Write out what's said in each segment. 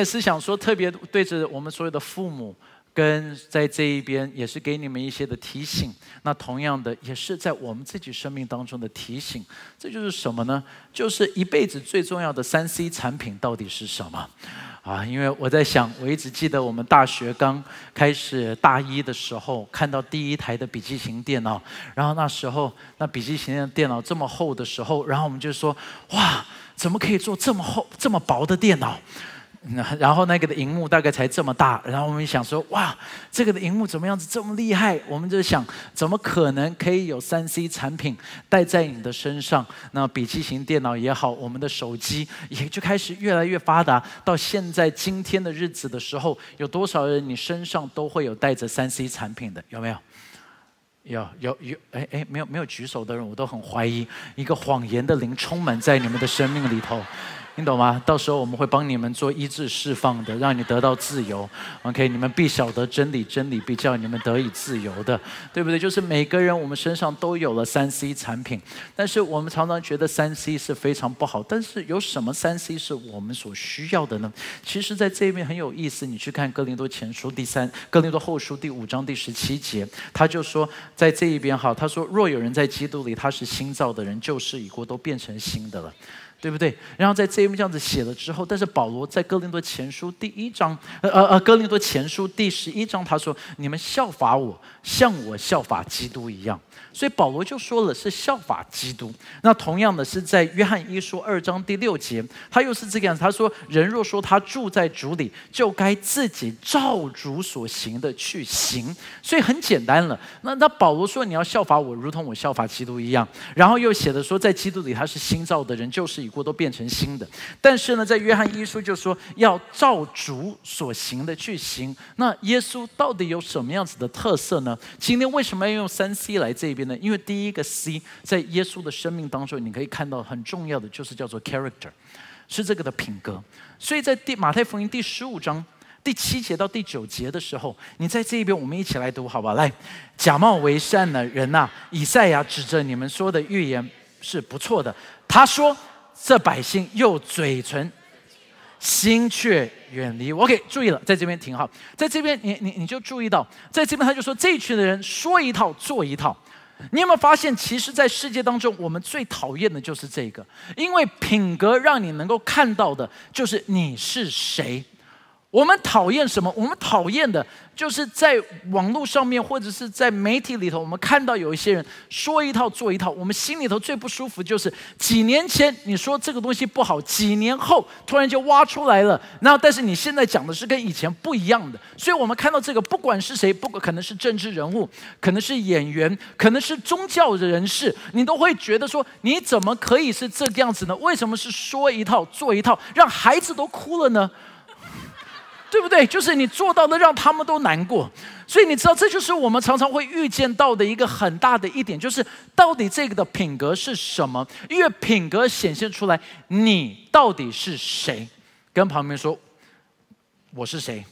也是想说，特别对着我们所有的父母。跟在这一边也是给你们一些的提醒，那同样的也是在我们自己生命当中的提醒。这就是什么呢？就是一辈子最重要的三 C 产品到底是什么？啊，因为我在想，我一直记得我们大学刚开始大一的时候，看到第一台的笔记型电脑，然后那时候那笔记型电脑这么厚的时候，然后我们就说，哇，怎么可以做这么厚、这么薄的电脑？然后那个的荧幕大概才这么大，然后我们想说，哇，这个的荧幕怎么样子这么厉害？我们就想，怎么可能可以有三 C 产品带在你的身上？那笔记型电脑也好，我们的手机也就开始越来越发达。到现在今天的日子的时候，有多少人你身上都会有带着三 C 产品的？有没有？有有有，哎哎，没有没有举手的人，我都很怀疑，一个谎言的灵充满在你们的生命里头。你懂吗？到时候我们会帮你们做医治释放的，让你得到自由。OK，你们必晓得真理，真理必叫你们得以自由的，对不对？就是每个人我们身上都有了三 C 产品，但是我们常常觉得三 C 是非常不好。但是有什么三 C 是我们所需要的呢？其实，在这边很有意思。你去看《哥林多前书》第三，《哥林多后书》第五章第十七节，他就说，在这一边哈，他说：若有人在基督里，他是新造的人，旧事已过，都变成新的了。对不对？然后在这一幕这样子写了之后，但是保罗在哥林多前书第一章，呃呃呃，哥林多前书第十一章，他说：“你们效法我，像我效法基督一样。”所以保罗就说了是效法基督。那同样的是在约翰一书二章第六节，他又是这个样子。他说：“人若说他住在主里，就该自己照主所行的去行。”所以很简单了。那那保罗说：“你要效法我，如同我效法基督一样。”然后又写的说，在基督里他是新造的人，旧事已过，都变成新的。但是呢，在约翰一书就说要照主所行的去行。那耶稣到底有什么样子的特色呢？今天为什么要用三 C 来这边呢？因为第一个 C 在耶稣的生命当中，你可以看到很重要的就是叫做 character，是这个的品格。所以在第马太福音第十五章第七节到第九节的时候，你在这一边，我们一起来读，好吧？来，假冒为善的人呐，以赛亚指着你们说的预言是不错的。他说：“这百姓又嘴唇，心却远离。” OK，注意了，在这边停好。在这边，你你你就注意到，在这边他就说这一群的人说一套做一套。你有没有发现，其实，在世界当中，我们最讨厌的就是这个，因为品格让你能够看到的，就是你是谁。我们讨厌什么？我们讨厌的就是在网络上面或者是在媒体里头，我们看到有一些人说一套做一套，我们心里头最不舒服就是几年前你说这个东西不好，几年后突然就挖出来了，然后但是你现在讲的是跟以前不一样的，所以我们看到这个，不管是谁，不管可能是政治人物，可能是演员，可能是宗教人士，你都会觉得说，你怎么可以是这个样子呢？为什么是说一套做一套，让孩子都哭了呢？对不对？就是你做到的，让他们都难过。所以你知道，这就是我们常常会遇见到的一个很大的一点，就是到底这个的品格是什么？因为品格显现出来，你到底是谁？跟旁边说，我是谁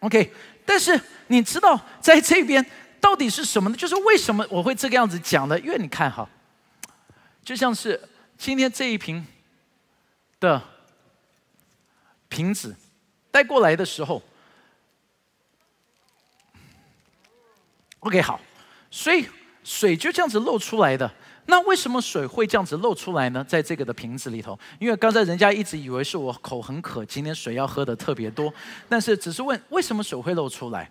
？OK。但是你知道，在这边到底是什么呢？就是为什么我会这个样子讲呢？因为你看哈，就像是今天这一瓶的。瓶子带过来的时候，OK，好，所以水就这样子漏出来的。那为什么水会这样子漏出来呢？在这个的瓶子里头，因为刚才人家一直以为是我口很渴，今天水要喝的特别多，但是只是问为什么水会漏出来？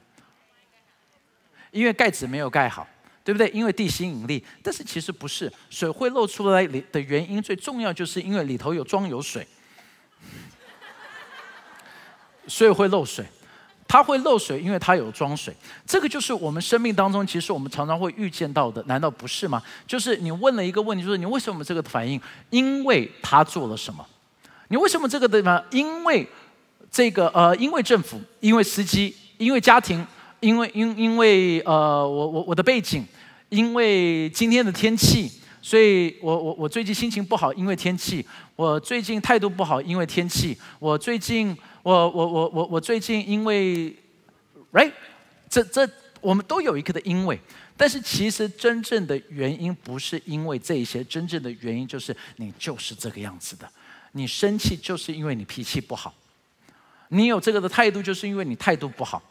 因为盖子没有盖好，对不对？因为地心引力，但是其实不是，水会漏出来里的原因最重要就是因为里头有装有水。所以会漏水，它会漏水，因为它有装水。这个就是我们生命当中，其实我们常常会遇见到的，难道不是吗？就是你问了一个问题，就是你为什么这个反应？因为他做了什么？你为什么这个地方？因为这个呃，因为政府，因为司机，因为家庭，因为因因为呃，我我我的背景，因为今天的天气，所以我我我最近心情不好，因为天气。我最近态度不好，因为天气。我最近。我我我我我最近因为，right，这这我们都有一个的因为，但是其实真正的原因不是因为这些，真正的原因就是你就是这个样子的，你生气就是因为你脾气不好，你有这个的态度就是因为你态度不好，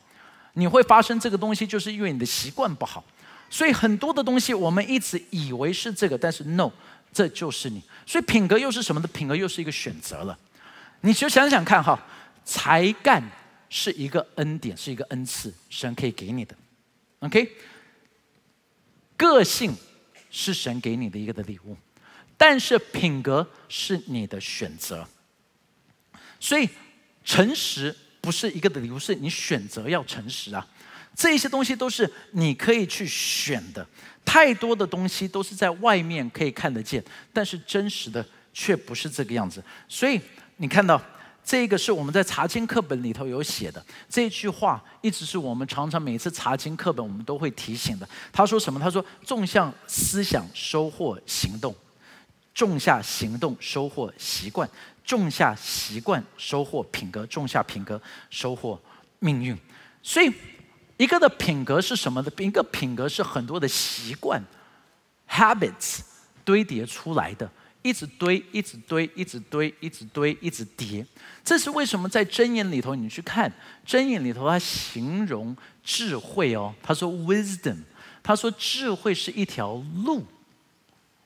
你会发生这个东西就是因为你的习惯不好。所以很多的东西我们一直以为是这个，但是 no，这就是你。所以品格又是什么的？品格又是一个选择了。你就想想看哈，才干是一个恩典，是一个恩赐，神可以给你的。OK，个性是神给你的一个的礼物，但是品格是你的选择。所以诚实不是一个的礼物，是你选择要诚实啊。这些东西都是你可以去选的。太多的东西都是在外面可以看得见，但是真实的却不是这个样子。所以。你看到这个是我们在查经课本里头有写的这句话，一直是我们常常每次查经课本我们都会提醒的。他说什么？他说：“种下思想，收获行动；种下行动，收获习惯；种下习惯，收获品格；种下品格，收获命运。”所以，一个的品格是什么的？一个品格是很多的习惯 （habits） 堆叠出来的。一直堆，一直堆，一直堆，一直堆，一直叠。这是为什么？在箴言里头，你去看箴言里头，它形容智慧哦。他说 “wisdom”，他说智慧是一条路。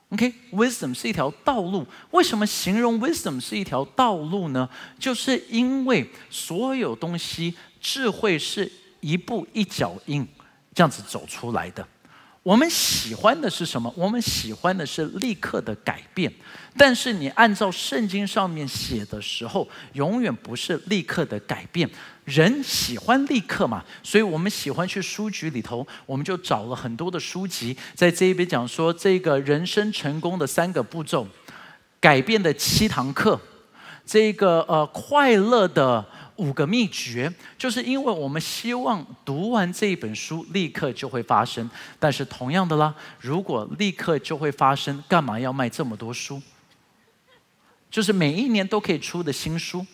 OK，wisdom 是一条道路。为什么形容 wisdom 是一条道路呢？就是因为所有东西，智慧是一步一脚印这样子走出来的。我们喜欢的是什么？我们喜欢的是立刻的改变。但是你按照圣经上面写的时候，永远不是立刻的改变。人喜欢立刻嘛，所以我们喜欢去书局里头，我们就找了很多的书籍，在这一边讲说这个人生成功的三个步骤，改变的七堂课，这个呃快乐的。五个秘诀，就是因为我们希望读完这一本书立刻就会发生。但是同样的啦，如果立刻就会发生，干嘛要卖这么多书？就是每一年都可以出的新书，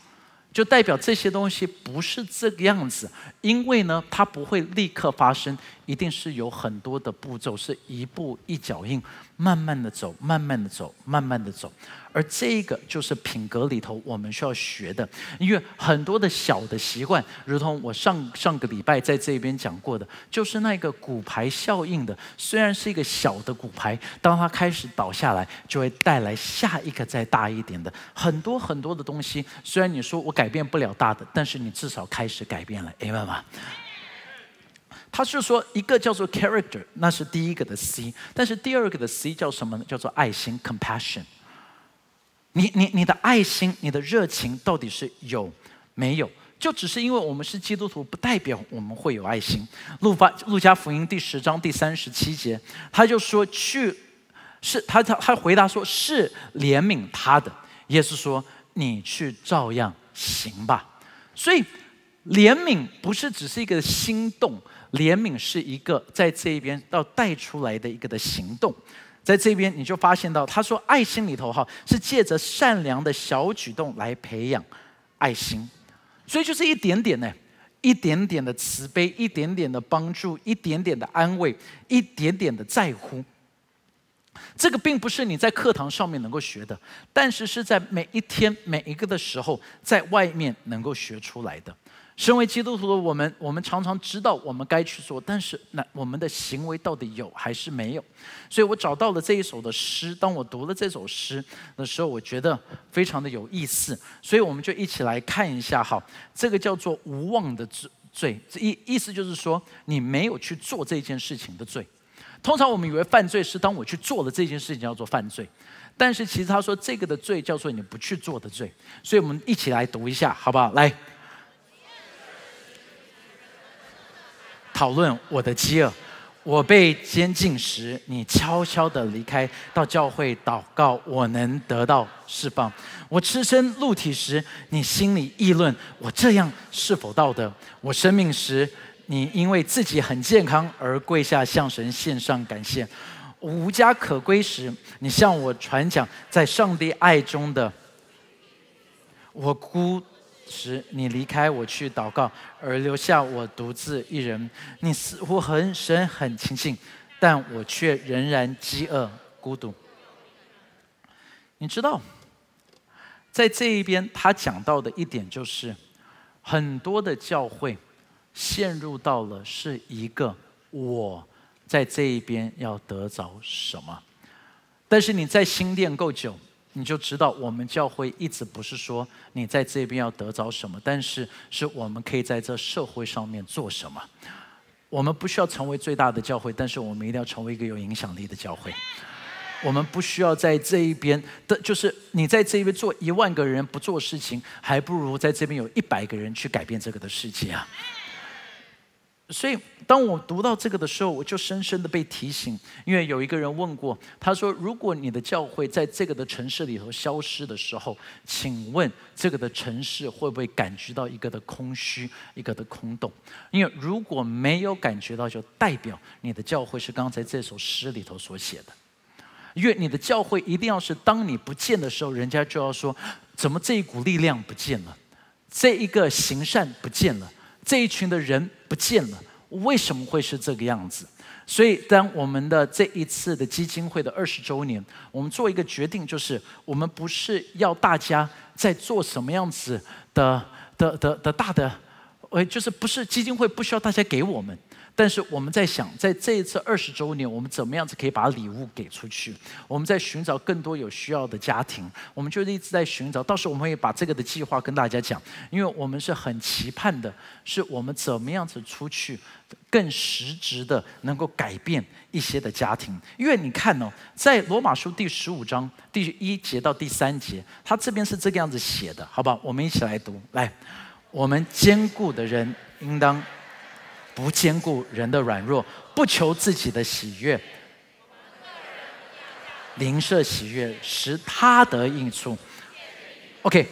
就代表这些东西不是这个样子。因为呢，它不会立刻发生，一定是有很多的步骤，是一步一脚印，慢慢的走，慢慢的走，慢慢的走。而这个就是品格里头我们需要学的，因为很多的小的习惯，如同我上上个礼拜在这边讲过的，就是那个骨牌效应的。虽然是一个小的骨牌，当它开始倒下来，就会带来下一个再大一点的很多很多的东西。虽然你说我改变不了大的，但是你至少开始改变了，明白吗？他是说一个叫做 character，那是第一个的 C，但是第二个的 C 叫什么呢？叫做爱心 compassion。你你你的爱心，你的热情到底是有没有？就只是因为我们是基督徒，不代表我们会有爱心。路发路加福音第十章第三十七节，他就说去是他他他回答说是怜悯他的。耶稣说你去照样行吧。所以怜悯不是只是一个心动，怜悯是一个在这一边要带出来的一个的行动。在这边你就发现到，他说爱心里头哈是借着善良的小举动来培养爱心，所以就是一点点呢，一点点的慈悲，一点点的帮助，一点点的安慰，一点点的在乎。这个并不是你在课堂上面能够学的，但是是在每一天每一个的时候，在外面能够学出来的。身为基督徒的我们，我们常常知道我们该去做，但是那我们的行为到底有还是没有？所以我找到了这一首的诗。当我读了这首诗的时候，我觉得非常的有意思。所以我们就一起来看一下哈，这个叫做无望的罪罪，意意思就是说你没有去做这件事情的罪。通常我们以为犯罪是当我去做了这件事情叫做犯罪，但是其实他说这个的罪叫做你不去做的罪。所以我们一起来读一下，好不好？来。讨论我的饥饿，我被监禁时，你悄悄地离开，到教会祷告，我能得到释放。我赤身露体时，你心里议论我这样是否道德？我生命时，你因为自己很健康而跪下向神献上感谢。无家可归时，你向我传讲在上帝爱中的我孤。时，你离开我去祷告，而留下我独自一人。你似乎很神很亲近，但我却仍然饥饿孤独。你知道，在这一边他讲到的一点就是，很多的教会陷入到了是一个我在这一边要得着什么，但是你在新店够久。你就知道，我们教会一直不是说你在这边要得着什么，但是是我们可以在这社会上面做什么。我们不需要成为最大的教会，但是我们一定要成为一个有影响力的教会。我们不需要在这一边的，就是你在这一边做一万个人不做事情，还不如在这边有一百个人去改变这个的世界啊。所以，当我读到这个的时候，我就深深的被提醒。因为有一个人问过，他说：“如果你的教会在这个的城市里头消失的时候，请问这个的城市会不会感觉到一个的空虚，一个的空洞？因为如果没有感觉到，就代表你的教会是刚才这首诗里头所写的。因为你的教会一定要是当你不见的时候，人家就要说：怎么这一股力量不见了？这一个行善不见了？”这一群的人不见了，为什么会是这个样子？所以，当我们的这一次的基金会的二十周年，我们做一个决定，就是我们不是要大家在做什么样子的的的的大的，呃，就是不是基金会不需要大家给我们。但是我们在想，在这一次二十周年，我们怎么样子可以把礼物给出去？我们在寻找更多有需要的家庭，我们就一直在寻找。到时候我们会把这个的计划跟大家讲，因为我们是很期盼的，是我们怎么样子出去，更实质的能够改变一些的家庭。因为你看哦，在罗马书第十五章第一节到第三节，他这边是这个样子写的，好不好？我们一起来读，来，我们坚固的人应当。不兼顾人的软弱，不求自己的喜悦，灵舍喜悦，使他得应处。OK，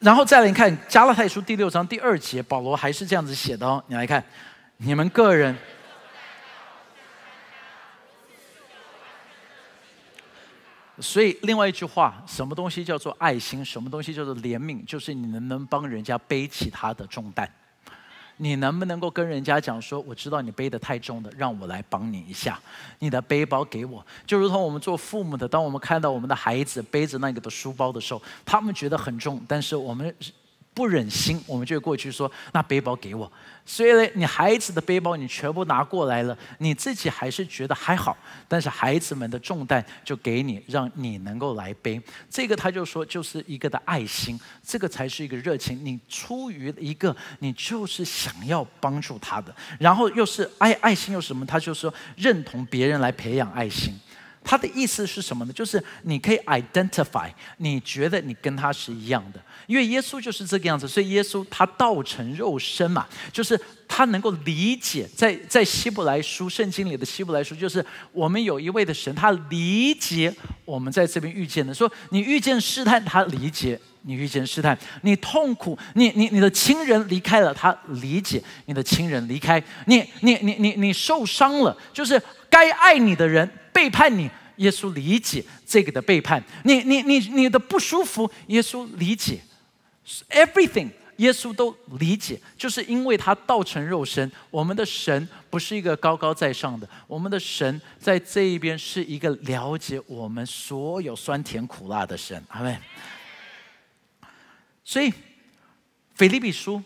然后再来看加拉太书第六章第二节，保罗还是这样子写的哦。你来看，你们个人。所以另外一句话，什么东西叫做爱心？什么东西叫做怜悯？就是你能不能帮人家背起他的重担。你能不能够跟人家讲说，我知道你背得太重了，让我来帮你一下，你的背包给我。就如同我们做父母的，当我们看到我们的孩子背着那个的书包的时候，他们觉得很重，但是我们。不忍心，我们就过去说：“那背包给我。”所以呢，你孩子的背包你全部拿过来了，你自己还是觉得还好，但是孩子们的重担就给你，让你能够来背。这个他就说，就是一个的爱心，这个才是一个热情。你出于一个，你就是想要帮助他的，然后又是爱爱心又什么？他就说认同别人来培养爱心。他的意思是什么呢？就是你可以 identify，你觉得你跟他是一样的，因为耶稣就是这个样子，所以耶稣他道成肉身嘛，就是他能够理解，在在希伯来书圣经里的希伯来书，就是我们有一位的神，他理解我们在这边遇见的，说你遇见试探，他理解你遇见试探，你痛苦，你你你的亲人离开了，他理解你的亲人离开，你你你你你受伤了，就是该爱你的人。背叛你，耶稣理解这个的背叛。你你你你的不舒服，耶稣理解。Everything，耶稣都理解，就是因为他道成肉身。我们的神不是一个高高在上的，我们的神在这一边是一个了解我们所有酸甜苦辣的神。阿门。所以，腓利比书。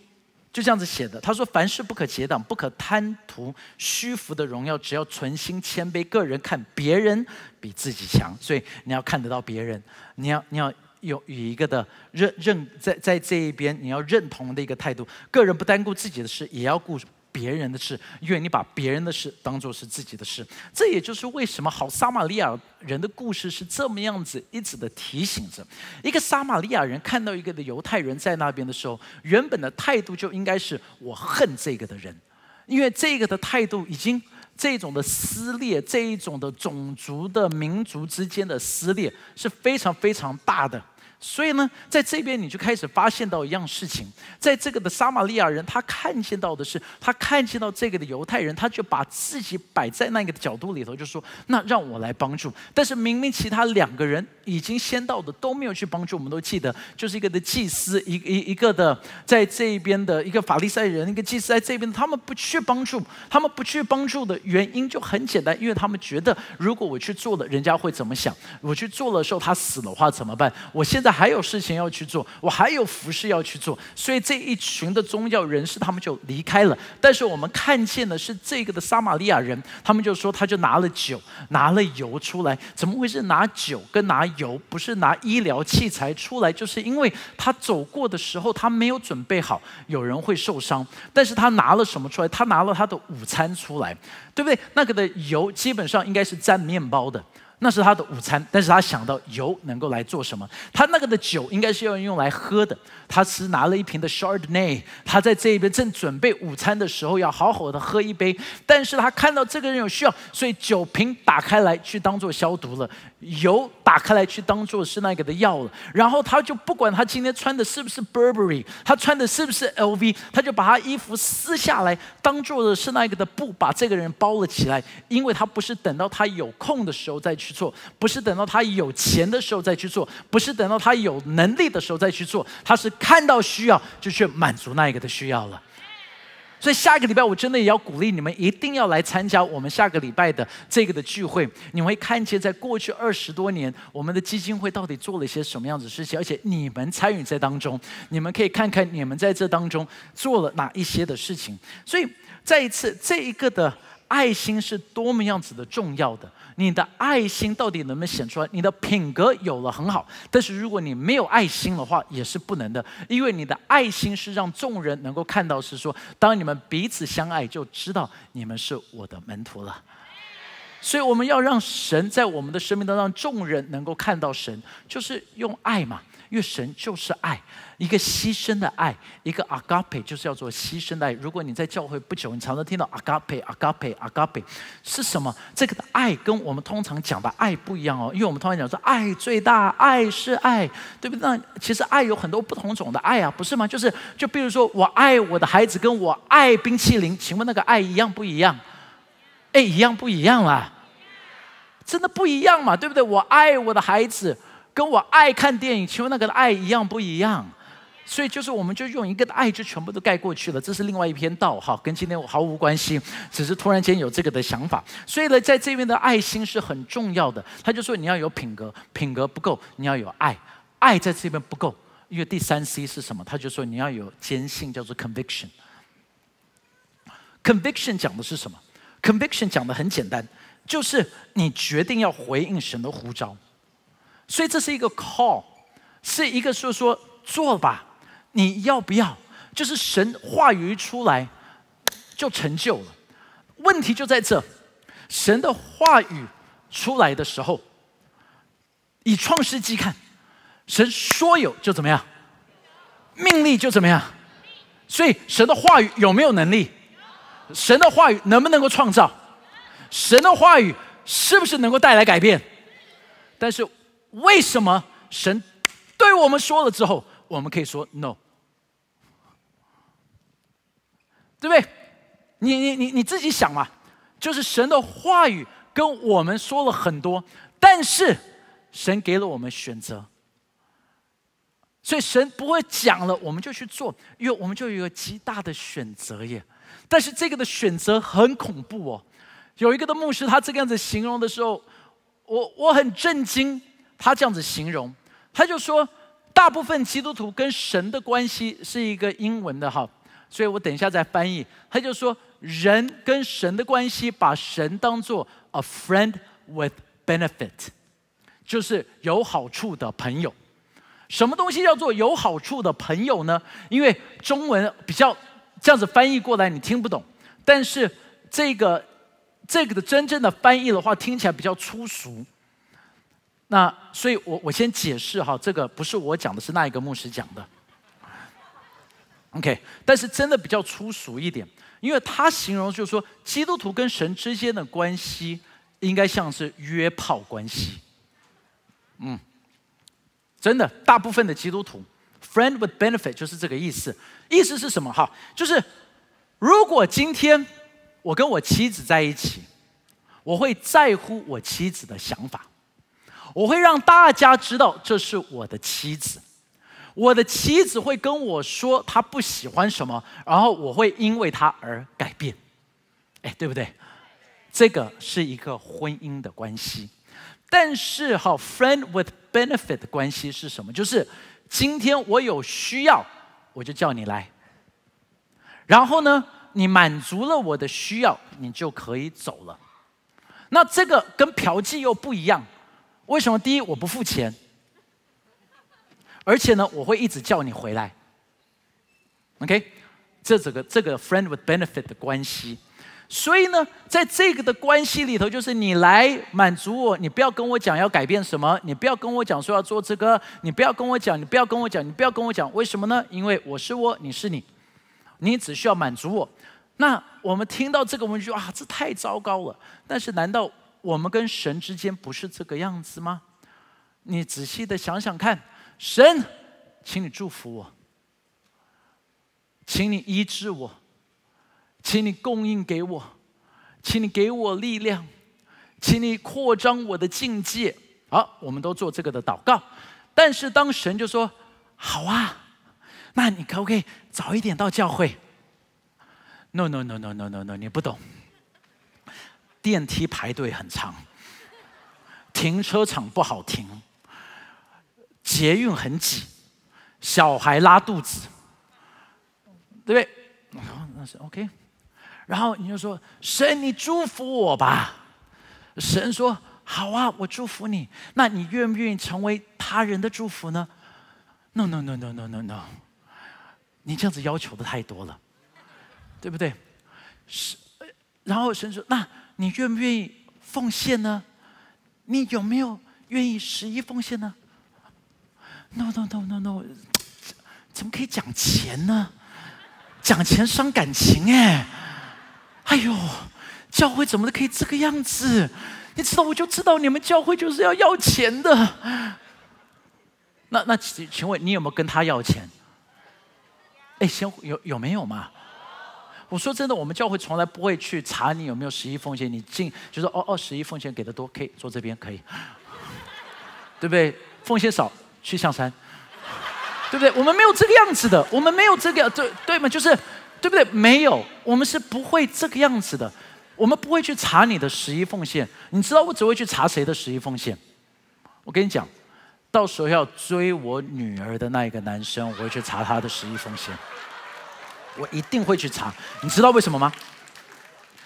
就这样子写的，他说：“凡事不可结党，不可贪图虚浮的荣耀，只要存心谦卑，个人看别人比自己强。所以你要看得到别人，你要你要有有一个的认认在在这一边，你要认同的一个态度。个人不单顾自己的事，也要顾。”别人的事，因为你把别人的事当做是自己的事，这也就是为什么好撒玛利亚人的故事是这么样子，一直的提醒着。一个撒玛利亚人看到一个的犹太人在那边的时候，原本的态度就应该是我恨这个的人，因为这个的态度已经这种的撕裂，这一种的种族的民族之间的撕裂是非常非常大的。所以呢，在这边你就开始发现到一样事情，在这个的撒玛利亚人，他看见到的是，他看见到这个的犹太人，他就把自己摆在那个的角度里头，就说：“那让我来帮助。”但是明明其他两个人已经先到的都没有去帮助，我们都记得，就是一个的祭司，一一一个的在这边的一个法利赛人，一个祭司在这边，他们不去帮助，他们不去帮助的原因就很简单，因为他们觉得，如果我去做了，人家会怎么想？我去做的时候他死的话怎么办？我现在。在还有事情要去做，我还有服饰要去做，所以这一群的宗教人士他们就离开了。但是我们看见的是这个的撒玛利亚人，他们就说他就拿了酒，拿了油出来，怎么会是拿酒跟拿油，不是拿医疗器材出来？就是因为他走过的时候他没有准备好，有人会受伤。但是他拿了什么出来？他拿了他的午餐出来，对不对？那个的油基本上应该是沾面包的。那是他的午餐，但是他想到油能够来做什么？他那个的酒应该是要用来喝的。他是拿了一瓶的 Chardonnay，他在这边正准备午餐的时候要好好的喝一杯，但是他看到这个人有需要，所以酒瓶打开来去当做消毒了，油打开来去当做是那个的药了。然后他就不管他今天穿的是不是 Burberry，他穿的是不是 LV，他就把他衣服撕下来，当做的是那个的布，把这个人包了起来，因为他不是等到他有空的时候再去做，不是等到他有钱的时候再去做，不是等到他有能力的时候再去做，他是。看到需要就去满足那一个的需要了，所以下个礼拜我真的也要鼓励你们，一定要来参加我们下个礼拜的这个的聚会。你会看见在过去二十多年，我们的基金会到底做了一些什么样子的事情，而且你们参与在当中，你们可以看看你们在这当中做了哪一些的事情。所以再一次，这一个的爱心是多么样子的重要的。你的爱心到底能不能显出来？你的品格有了很好，但是如果你没有爱心的话，也是不能的。因为你的爱心是让众人能够看到，是说当你们彼此相爱，就知道你们是我的门徒了。所以我们要让神在我们的生命当中，让众人能够看到神，就是用爱嘛。因为神就是爱，一个牺牲的爱，一个 agape 就是要做牺牲的爱。如果你在教会不久，你常常听到 agape，agape，agape 是什么？这个的爱跟我们通常讲的爱不一样哦。因为我们通常讲说爱最大，爱是爱，对不对？那其实爱有很多不同种的爱啊，不是吗？就是就比如说我爱我的孩子，跟我爱冰淇淋，请问那个爱一样不一样？哎，一样不一样啦？真的不一样嘛？对不对？我爱我的孩子。跟我爱看电影，请问那个爱一样不一样？所以就是我们就用一个爱就全部都盖过去了，这是另外一篇道哈，跟今天我毫无关系，只是突然间有这个的想法。所以呢，在这边的爱心是很重要的。他就说你要有品格，品格不够，你要有爱，爱在这边不够，因为第三 C 是什么？他就说你要有坚信，叫做 conviction。conviction 讲的是什么？conviction 讲的很简单，就是你决定要回应神的呼召。所以这是一个 call，是一个说说做吧，你要不要？就是神话语一出来就成就了。问题就在这，神的话语出来的时候，以创世纪看，神说有就怎么样，命令就怎么样。所以神的话语有没有能力？神的话语能不能够创造？神的话语是不是能够带来改变？但是。为什么神对我们说了之后，我们可以说 no，对不对？你你你你自己想嘛，就是神的话语跟我们说了很多，但是神给了我们选择，所以神不会讲了我们就去做，因为我们就有一个极大的选择耶。但是这个的选择很恐怖哦。有一个的牧师他这个样子形容的时候，我我很震惊。他这样子形容，他就说，大部分基督徒跟神的关系是一个英文的哈，所以我等一下再翻译。他就说，人跟神的关系，把神当做 a friend with benefit，就是有好处的朋友。什么东西叫做有好处的朋友呢？因为中文比较这样子翻译过来你听不懂，但是这个这个的真正的翻译的话，听起来比较粗俗。那所以，我我先解释哈，这个不是我讲的，是那一个牧师讲的。OK，但是真的比较粗俗一点，因为他形容就是说，基督徒跟神之间的关系应该像是约炮关系。嗯，真的，大部分的基督徒，friend with benefit 就是这个意思。意思是什么？哈，就是如果今天我跟我妻子在一起，我会在乎我妻子的想法。我会让大家知道这是我的妻子，我的妻子会跟我说她不喜欢什么，然后我会因为她而改变，哎，对不对？这个是一个婚姻的关系，但是哈，friend with benefit 的关系是什么？就是今天我有需要，我就叫你来。然后呢，你满足了我的需要，你就可以走了。那这个跟嫖妓又不一样。为什么？第一，我不付钱，而且呢，我会一直叫你回来。OK，这这个这个 friend with benefit 的关系。所以呢，在这个的关系里头，就是你来满足我，你不要跟我讲要改变什么，你不要跟我讲说要做这个，你不要跟我讲，你不要跟我讲，你不要跟我讲，为什么呢？因为我是我，你是你，你只需要满足我。那我们听到这个，我们就啊，这太糟糕了。但是，难道我们跟神之间不是这个样子吗？你仔细的想想看，神，请你祝福我，请你医治我。请你供应给我，请你给我力量，请你扩张我的境界。好，我们都做这个的祷告。但是当神就说：“好啊，那你可不可以早一点到教会？”No no no no no no no，你不懂。电梯排队很长，停车场不好停，捷运很挤，小孩拉肚子，对不对？那是 OK。然后你就说：“神，你祝福我吧。”神说：“好啊，我祝福你。那你愿不愿意成为他人的祝福呢？”“No No No No No No No，你这样子要求的太多了，对不对？”是。然后神说：“那你愿不愿意奉献呢？你有没有愿意十一奉献呢？”“No No No No No，怎么可以讲钱呢？讲钱伤感情哎。”哎呦，教会怎么可以这个样子？你知道，我就知道你们教会就是要要钱的。那那请请问你有没有跟他要钱？哎，先有有没有嘛？我说真的，我们教会从来不会去查你有没有十一奉献。你进就说哦哦，十一奉献给的多，可以坐这边可以，对不对？奉献少去象山，对不对？我们没有这个样子的，我们没有这个对对吗？就是。对不对？没有，我们是不会这个样子的。我们不会去查你的十一奉献。你知道我只会去查谁的十一奉献？我跟你讲，到时候要追我女儿的那一个男生，我会去查他的十一奉献。我一定会去查。你知道为什么吗？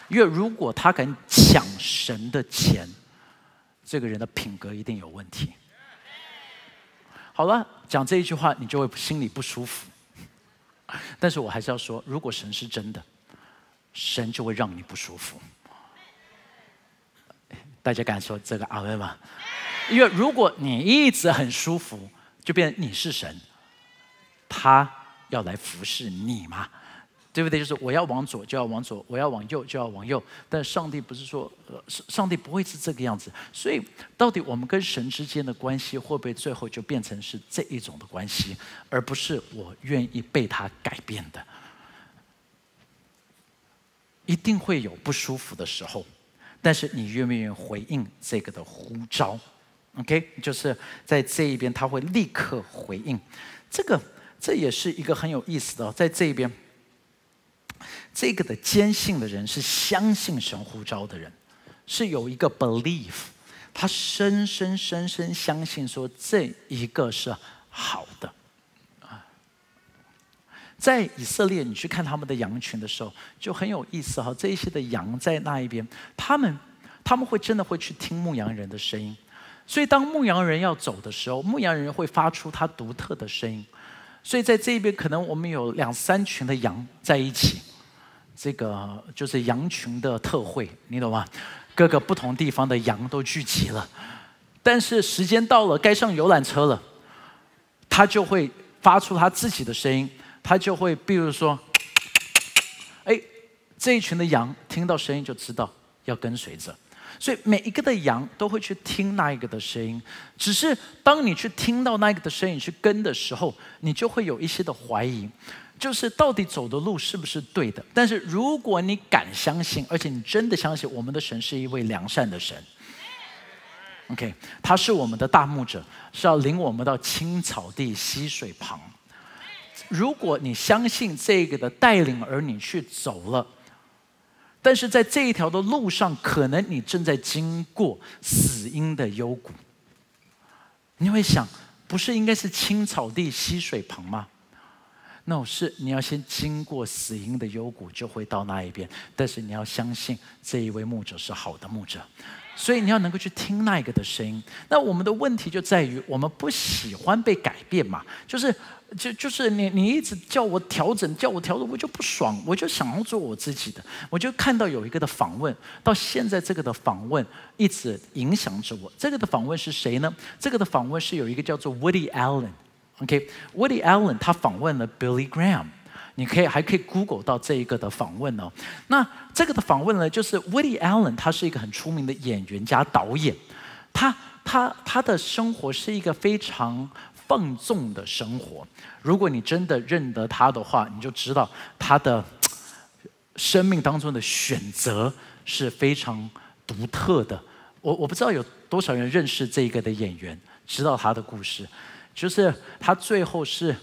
因为如果他敢抢神的钱，这个人的品格一定有问题。好了，讲这一句话，你就会心里不舒服。但是我还是要说，如果神是真的，神就会让你不舒服。大家敢说这个阿门吗？因为如果你一直很舒服，就变你是神，他要来服侍你吗？对不对？就是我要往左就要往左，我要往右就要往右。但上帝不是说，呃，上帝不会是这个样子。所以，到底我们跟神之间的关系会不会最后就变成是这一种的关系，而不是我愿意被他改变的？一定会有不舒服的时候，但是你愿不愿意回应这个的呼召？OK，就是在这一边他会立刻回应。这个这也是一个很有意思的，在这一边。这个的坚信的人是相信神呼召的人，是有一个 belief，他深深深深相信说这一个是好的啊。在以色列，你去看他们的羊群的时候，就很有意思哈。这一些的羊在那一边，他们他们会真的会去听牧羊人的声音，所以当牧羊人要走的时候，牧羊人会发出他独特的声音。所以在这一边，可能我们有两三群的羊在一起。这个就是羊群的特会，你懂吗？各个不同地方的羊都聚集了，但是时间到了，该上游览车了，他就会发出他自己的声音，他就会，比如说，哎，这一群的羊听到声音就知道要跟随着，所以每一个的羊都会去听那一个的声音。只是当你去听到那一个的声音去跟的时候，你就会有一些的怀疑。就是到底走的路是不是对的？但是如果你敢相信，而且你真的相信我们的神是一位良善的神，OK，他是我们的大牧者，是要领我们到青草地、溪水旁。如果你相信这个的带领，而你去走了，但是在这一条的路上，可能你正在经过死荫的幽谷。你会想，不是应该是青草地溪水旁吗？那是你要先经过死荫的幽谷，就会到那一边。但是你要相信这一位牧者是好的牧者，所以你要能够去听那一个的声音。那我们的问题就在于，我们不喜欢被改变嘛？就是，就就是你你一直叫我调整，叫我调整，我就不爽，我就想要做我自己的。我就看到有一个的访问，到现在这个的访问一直影响着我。这个的访问是谁呢？这个的访问是有一个叫做 Woody Allen。OK，Woody Allen 他访问了 Billy Graham，你可以还可以 Google 到这一个的访问哦。那这个的访问呢，就是 Woody Allen 他是一个很出名的演员加导演，他他他的生活是一个非常放纵的生活。如果你真的认得他的话，你就知道他的生命当中的选择是非常独特的。我我不知道有多少人认识这个的演员，知道他的故事。就是他最后是，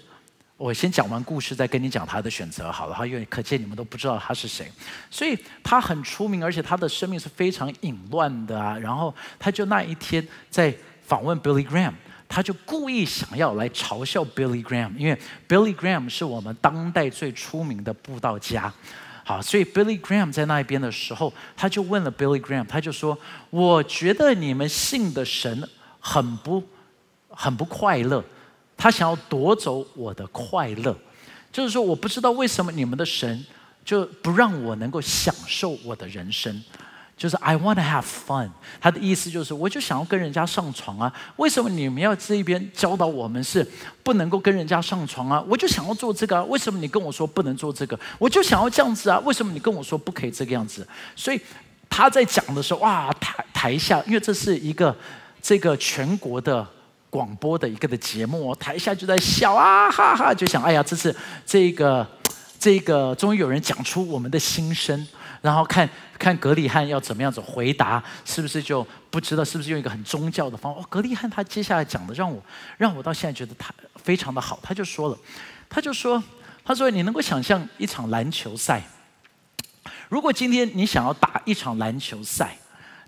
我先讲完故事，再跟你讲他的选择好了哈，因为可见你们都不知道他是谁，所以他很出名，而且他的生命是非常淫乱的啊。然后他就那一天在访问 Billy Graham，他就故意想要来嘲笑 Billy Graham，因为 Billy Graham 是我们当代最出名的布道家，好，所以 Billy Graham 在那一边的时候，他就问了 Billy Graham，他就说：“我觉得你们信的神很不。”很不快乐，他想要夺走我的快乐，就是说，我不知道为什么你们的神就不让我能够享受我的人生，就是 I want to have fun。他的意思就是，我就想要跟人家上床啊，为什么你们要这一边教导我们是不能够跟人家上床啊？我就想要做这个啊，为什么你跟我说不能做这个？我就想要这样子啊，为什么你跟我说不可以这个样子？所以他在讲的时候，哇，台台下，因为这是一个这个全国的。广播的一个的节目，台下就在笑啊哈哈，就想哎呀，这是这个这个，终于有人讲出我们的心声，然后看看格里汉要怎么样子回答，是不是就不知道是不是用一个很宗教的方法？哦，格里汉他接下来讲的让我让我到现在觉得他非常的好，他就说了，他就说他说你能够想象一场篮球赛，如果今天你想要打一场篮球赛，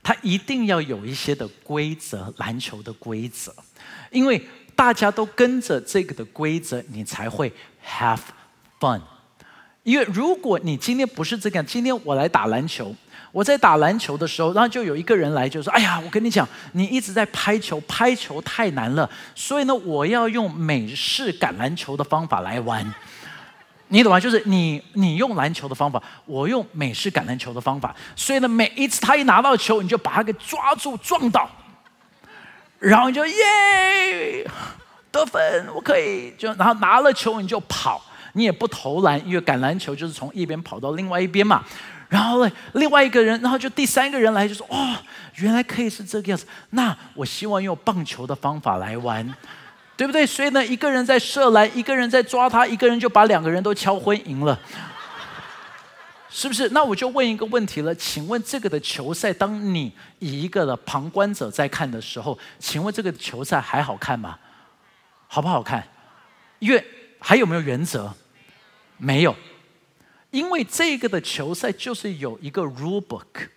他一定要有一些的规则，篮球的规则。因为大家都跟着这个的规则，你才会 have fun。因为如果你今天不是这样，今天我来打篮球，我在打篮球的时候，然后就有一个人来就说：“哎呀，我跟你讲，你一直在拍球，拍球太难了，所以呢，我要用美式橄榄球的方法来玩。”你懂吗？就是你你用篮球的方法，我用美式橄榄球的方法，所以呢，每一次他一拿到球，你就把他给抓住，撞倒。然后你就耶得分，我可以就然后拿了球你就跑，你也不投篮，因为橄榄球就是从一边跑到另外一边嘛。然后呢，另外一个人，然后就第三个人来就说：“哦，原来可以是这个样子。”那我希望用棒球的方法来玩，对不对？所以呢，一个人在射篮，一个人在抓他，一个人就把两个人都敲昏赢了。是不是？那我就问一个问题了，请问这个的球赛，当你以一个的旁观者在看的时候，请问这个球赛还好看吗？好不好看？因为还有没有原则？没有，因为这个的球赛就是有一个 rule book，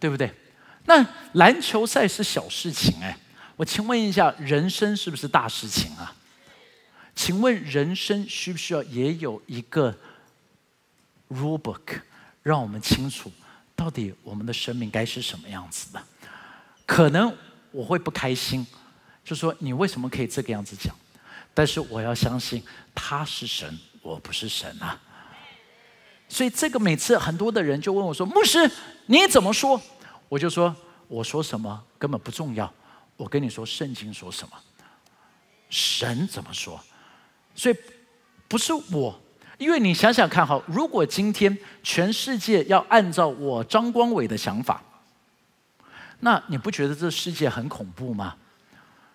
对不对？那篮球赛是小事情哎，我请问一下，人生是不是大事情啊？请问人生需不需要也有一个？Rule book，让我们清楚到底我们的生命该是什么样子的。可能我会不开心，就说你为什么可以这个样子讲？但是我要相信他是神，我不是神啊。所以这个每次很多的人就问我说：“牧师，你怎么说？”我就说：“我说什么根本不重要。我跟你说，圣经说什么，神怎么说。所以不是我。”因为你想想看哈，如果今天全世界要按照我张光伟的想法，那你不觉得这世界很恐怖吗？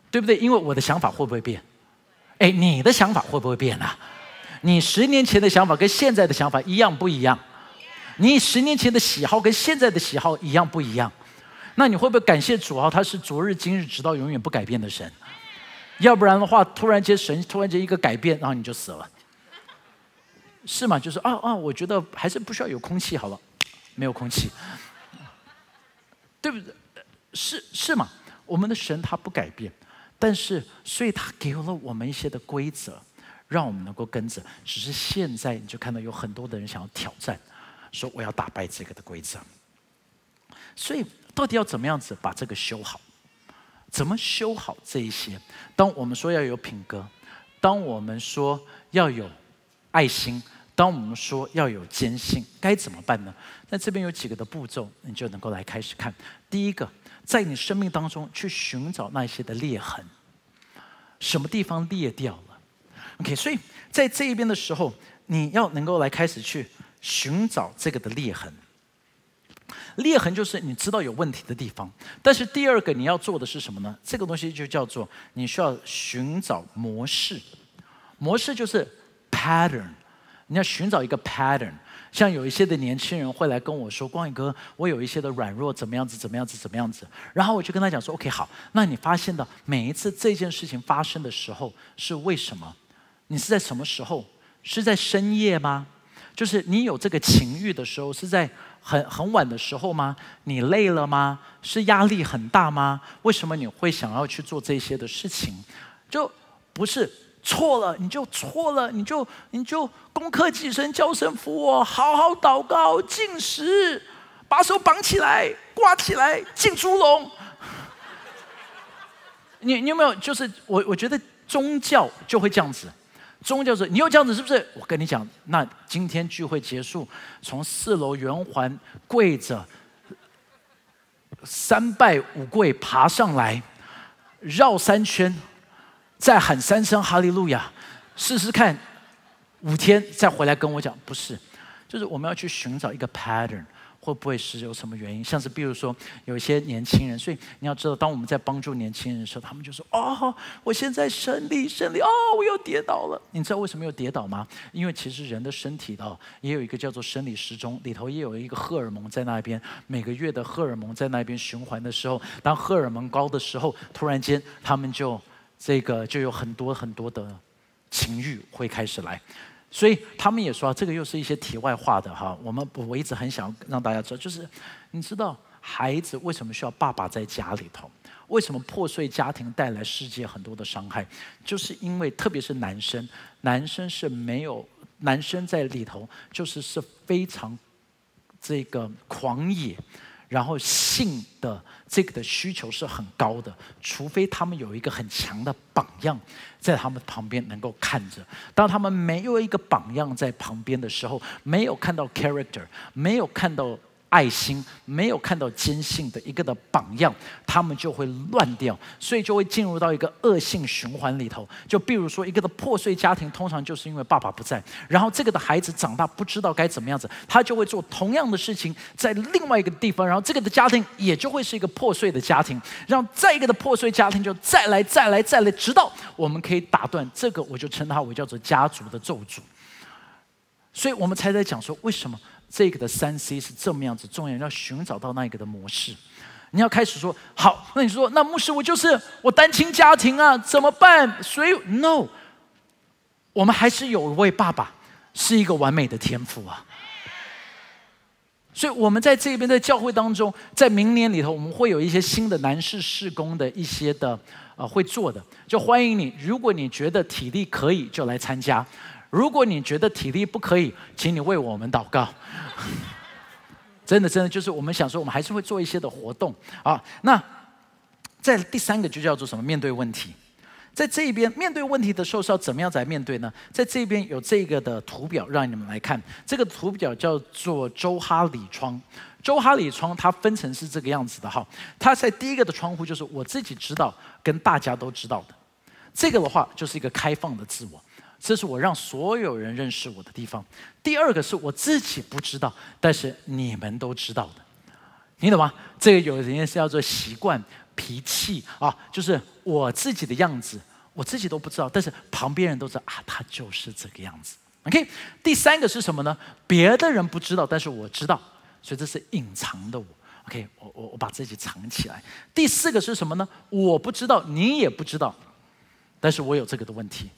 对不对？因为我的想法会不会变？哎，你的想法会不会变啊？你十年前的想法跟现在的想法一样不一样？你十年前的喜好跟现在的喜好一样不一样？那你会不会感谢主啊？他是昨日今日直到永远不改变的神。要不然的话，突然间神突然间一个改变，然后你就死了。是吗？就是啊啊，我觉得还是不需要有空气好了，没有空气，对不对？是是吗？我们的神他不改变，但是，所以他给了我们一些的规则，让我们能够跟着。只是现在你就看到有很多的人想要挑战，说我要打败这个的规则。所以，到底要怎么样子把这个修好？怎么修好这一些？当我们说要有品格，当我们说要有爱心，当我们说要有坚信，该怎么办呢？那这边有几个的步骤，你就能够来开始看。第一个。在你生命当中去寻找那些的裂痕，什么地方裂掉了？OK，所以在这一边的时候，你要能够来开始去寻找这个的裂痕。裂痕就是你知道有问题的地方，但是第二个你要做的是什么呢？这个东西就叫做你需要寻找模式，模式就是 pattern，你要寻找一个 pattern。像有一些的年轻人会来跟我说：“光宇哥，我有一些的软弱，怎么样子？怎么样子？怎么样子？”然后我就跟他讲说：“OK，好，那你发现的每一次这件事情发生的时候是为什么？你是在什么时候？是在深夜吗？就是你有这个情欲的时候，是在很很晚的时候吗？你累了吗？是压力很大吗？为什么你会想要去做这些的事情？就不是。”错了，你就错了，你就你就攻克己身，叫神服我，好好祷告，进食，把手绑起来，挂起来，进猪笼。你你有没有？就是我我觉得宗教就会这样子，宗教者，你又这样子是不是？我跟你讲，那今天聚会结束，从四楼圆环跪着，三拜五跪爬上来，绕三圈。再喊三声哈利路亚，试试看，五天再回来跟我讲，不是，就是我们要去寻找一个 pattern，会不会是有什么原因？像是比如说有一些年轻人，所以你要知道，当我们在帮助年轻人的时候，他们就说：“哦，我现在胜利胜利，哦，我又跌倒了。”你知道为什么又跌倒吗？因为其实人的身体哦也有一个叫做生理时钟，里头也有一个荷尔蒙在那边，每个月的荷尔蒙在那边循环的时候，当荷尔蒙高的时候，突然间他们就。这个就有很多很多的情欲会开始来，所以他们也说，这个又是一些题外话的哈。我们我一直很想让大家知道，就是你知道孩子为什么需要爸爸在家里头？为什么破碎家庭带来世界很多的伤害？就是因为特别是男生，男生是没有男生在里头，就是是非常这个狂野。然后性的这个的需求是很高的，除非他们有一个很强的榜样在他们旁边能够看着。当他们没有一个榜样在旁边的时候，没有看到 character，没有看到。爱心没有看到坚信的一个的榜样，他们就会乱掉，所以就会进入到一个恶性循环里头。就比如说一个的破碎家庭，通常就是因为爸爸不在，然后这个的孩子长大不知道该怎么样子，他就会做同样的事情在另外一个地方，然后这个的家庭也就会是一个破碎的家庭，让再一个的破碎家庭就再来再来再来，直到我们可以打断这个，我就称它为叫做家族的咒诅。所以我们才在讲说为什么。这个的三 C 是这么样子重要，要寻找到那一个的模式。你要开始说好，那你说那牧师，我就是我单亲家庭啊，怎么办？所以 No，我们还是有一位爸爸是一个完美的天赋啊。所以我们在这边在教会当中，在明年里头，我们会有一些新的男士事工的一些的呃会做的，就欢迎你。如果你觉得体力可以，就来参加。如果你觉得体力不可以，请你为我们祷告。真的，真的，就是我们想说，我们还是会做一些的活动啊。那在第三个就叫做什么？面对问题。在这一边面对问题的时候是要怎么样来面对呢？在这边有这个的图表让你们来看。这个图表叫做周哈里窗。周哈里窗它分成是这个样子的哈。它在第一个的窗户就是我自己知道跟大家都知道的。这个的话就是一个开放的自我。这是我让所有人认识我的地方。第二个是我自己不知道，但是你们都知道的，你懂吗？这个有人是叫做习惯、脾气啊，就是我自己的样子，我自己都不知道，但是旁边人都知道啊，他就是这个样子。OK，第三个是什么呢？别的人不知道，但是我知道，所以这是隐藏的我。OK，我我我把自己藏起来。第四个是什么呢？我不知道，你也不知道，但是我有这个的问题。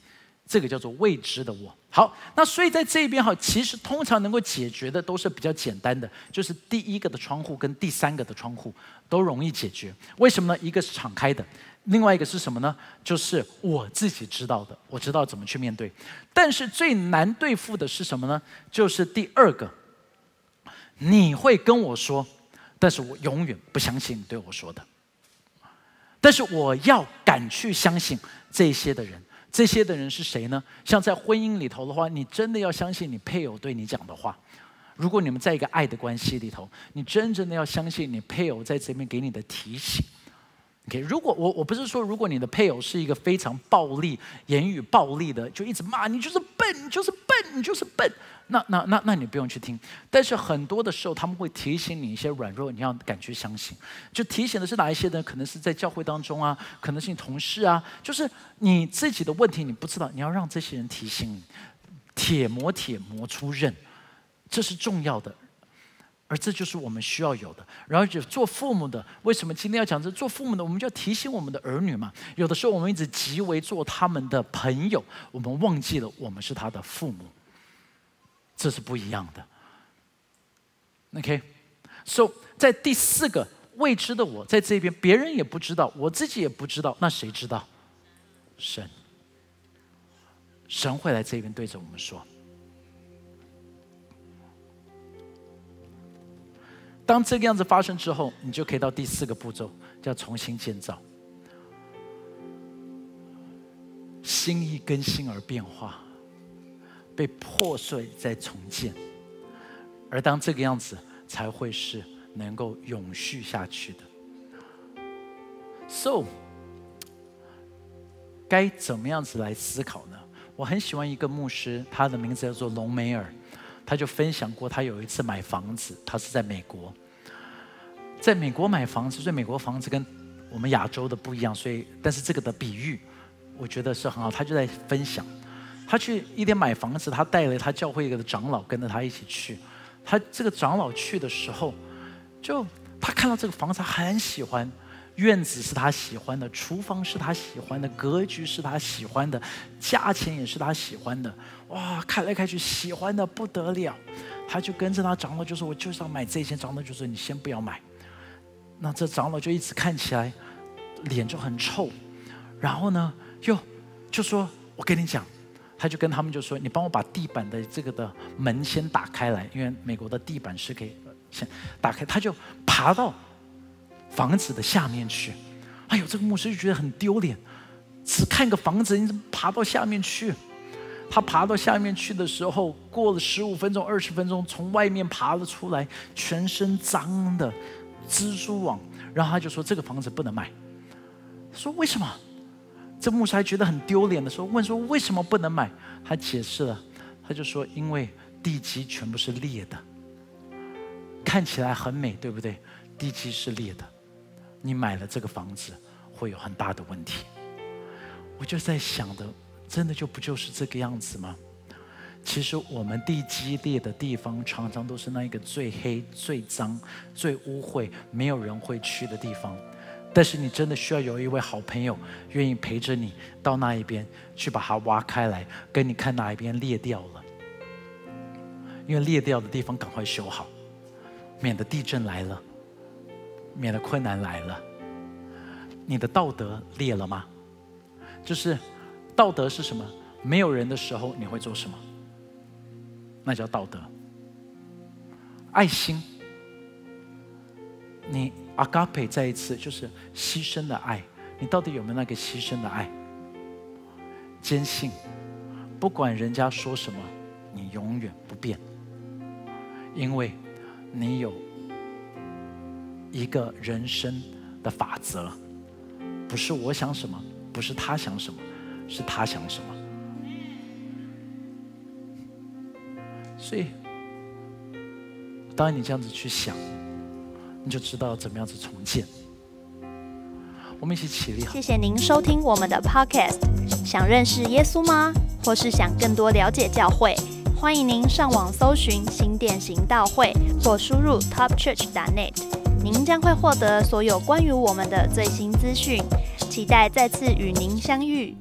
这个叫做未知的我。好，那所以在这边哈，其实通常能够解决的都是比较简单的，就是第一个的窗户跟第三个的窗户都容易解决。为什么呢？一个是敞开的，另外一个是什么呢？就是我自己知道的，我知道怎么去面对。但是最难对付的是什么呢？就是第二个，你会跟我说，但是我永远不相信你对我说的。但是我要敢去相信这些的人，这些的人是谁呢？像在婚姻里头的话，你真的要相信你配偶对你讲的话。如果你们在一个爱的关系里头，你真正的要相信你配偶在这边给你的提醒。OK，如果我我不是说，如果你的配偶是一个非常暴力、言语暴力的，就一直骂你就是笨，你就是笨，你就是笨。那那那那你不用去听，但是很多的时候他们会提醒你一些软弱，你要敢去相信。就提醒的是哪一些呢？可能是在教会当中啊，可能是你同事啊，就是你自己的问题你不知道，你要让这些人提醒你。铁磨铁磨出刃，这是重要的，而这就是我们需要有的。然后就做父母的，为什么今天要讲这？做父母的，我们就要提醒我们的儿女嘛。有的时候我们一直极为做他们的朋友，我们忘记了我们是他的父母。这是不一样的。OK，so 在第四个未知的我在这边，别人也不知道，我自己也不知道，那谁知道？神，神会来这边对着我们说。当这个样子发生之后，你就可以到第四个步骤，叫重新建造，心意更新而变化。被破碎再重建，而当这个样子才会是能够永续下去的。So，该怎么样子来思考呢？我很喜欢一个牧师，他的名字叫做隆美尔，他就分享过，他有一次买房子，他是在美国，在美国买房子，所以美国房子跟我们亚洲的不一样，所以但是这个的比喻，我觉得是很好，他就在分享。他去一天买房子，他带了他教会一个长老跟着他一起去。他这个长老去的时候，就他看到这个房子他很喜欢，院子是他喜欢的，厨房是他喜欢的，格局是他喜欢的，价钱也是他喜欢的。哇，看来看去喜欢的不得了。他就跟着他长老就说：“我就是要买这间。”长老就说：“你先不要买。”那这长老就一直看起来脸就很臭，然后呢，又就说：“我跟你讲。”他就跟他们就说：“你帮我把地板的这个的门先打开来，因为美国的地板是可以先打开。”他就爬到房子的下面去。哎呦，这个牧师就觉得很丢脸，只看个房子，你怎么爬到下面去？他爬到下面去的时候，过了十五分钟、二十分钟，从外面爬了出来，全身脏的蜘蛛网。然后他就说：“这个房子不能卖。”说：“为什么？”这牧师还觉得很丢脸的时候，问说：“为什么不能买？”他解释了，他就说：“因为地基全部是裂的，看起来很美，对不对？地基是裂的，你买了这个房子会有很大的问题。”我就在想的，真的就不就是这个样子吗？其实我们地基裂的地方，常常都是那一个最黑、最脏、最污秽、没有人会去的地方。但是你真的需要有一位好朋友，愿意陪着你到那一边去把它挖开来，跟你看哪一边裂掉了。因为裂掉的地方赶快修好，免得地震来了，免得困难来了。你的道德裂了吗？就是道德是什么？没有人的时候你会做什么？那叫道德。爱心，你。阿嘎培再一次就是牺牲的爱，你到底有没有那个牺牲的爱？坚信，不管人家说什么，你永远不变，因为你有一个人生的法则，不是我想什么，不是他想什么，是他想什么。所以，当你这样子去想。你就知道怎么样子重建。我们一起起立。谢谢您收听我们的 Podcast。想认识耶稣吗？或是想更多了解教会？欢迎您上网搜寻新店行道会，或输入 topchurch.net。您将会获得所有关于我们的最新资讯。期待再次与您相遇。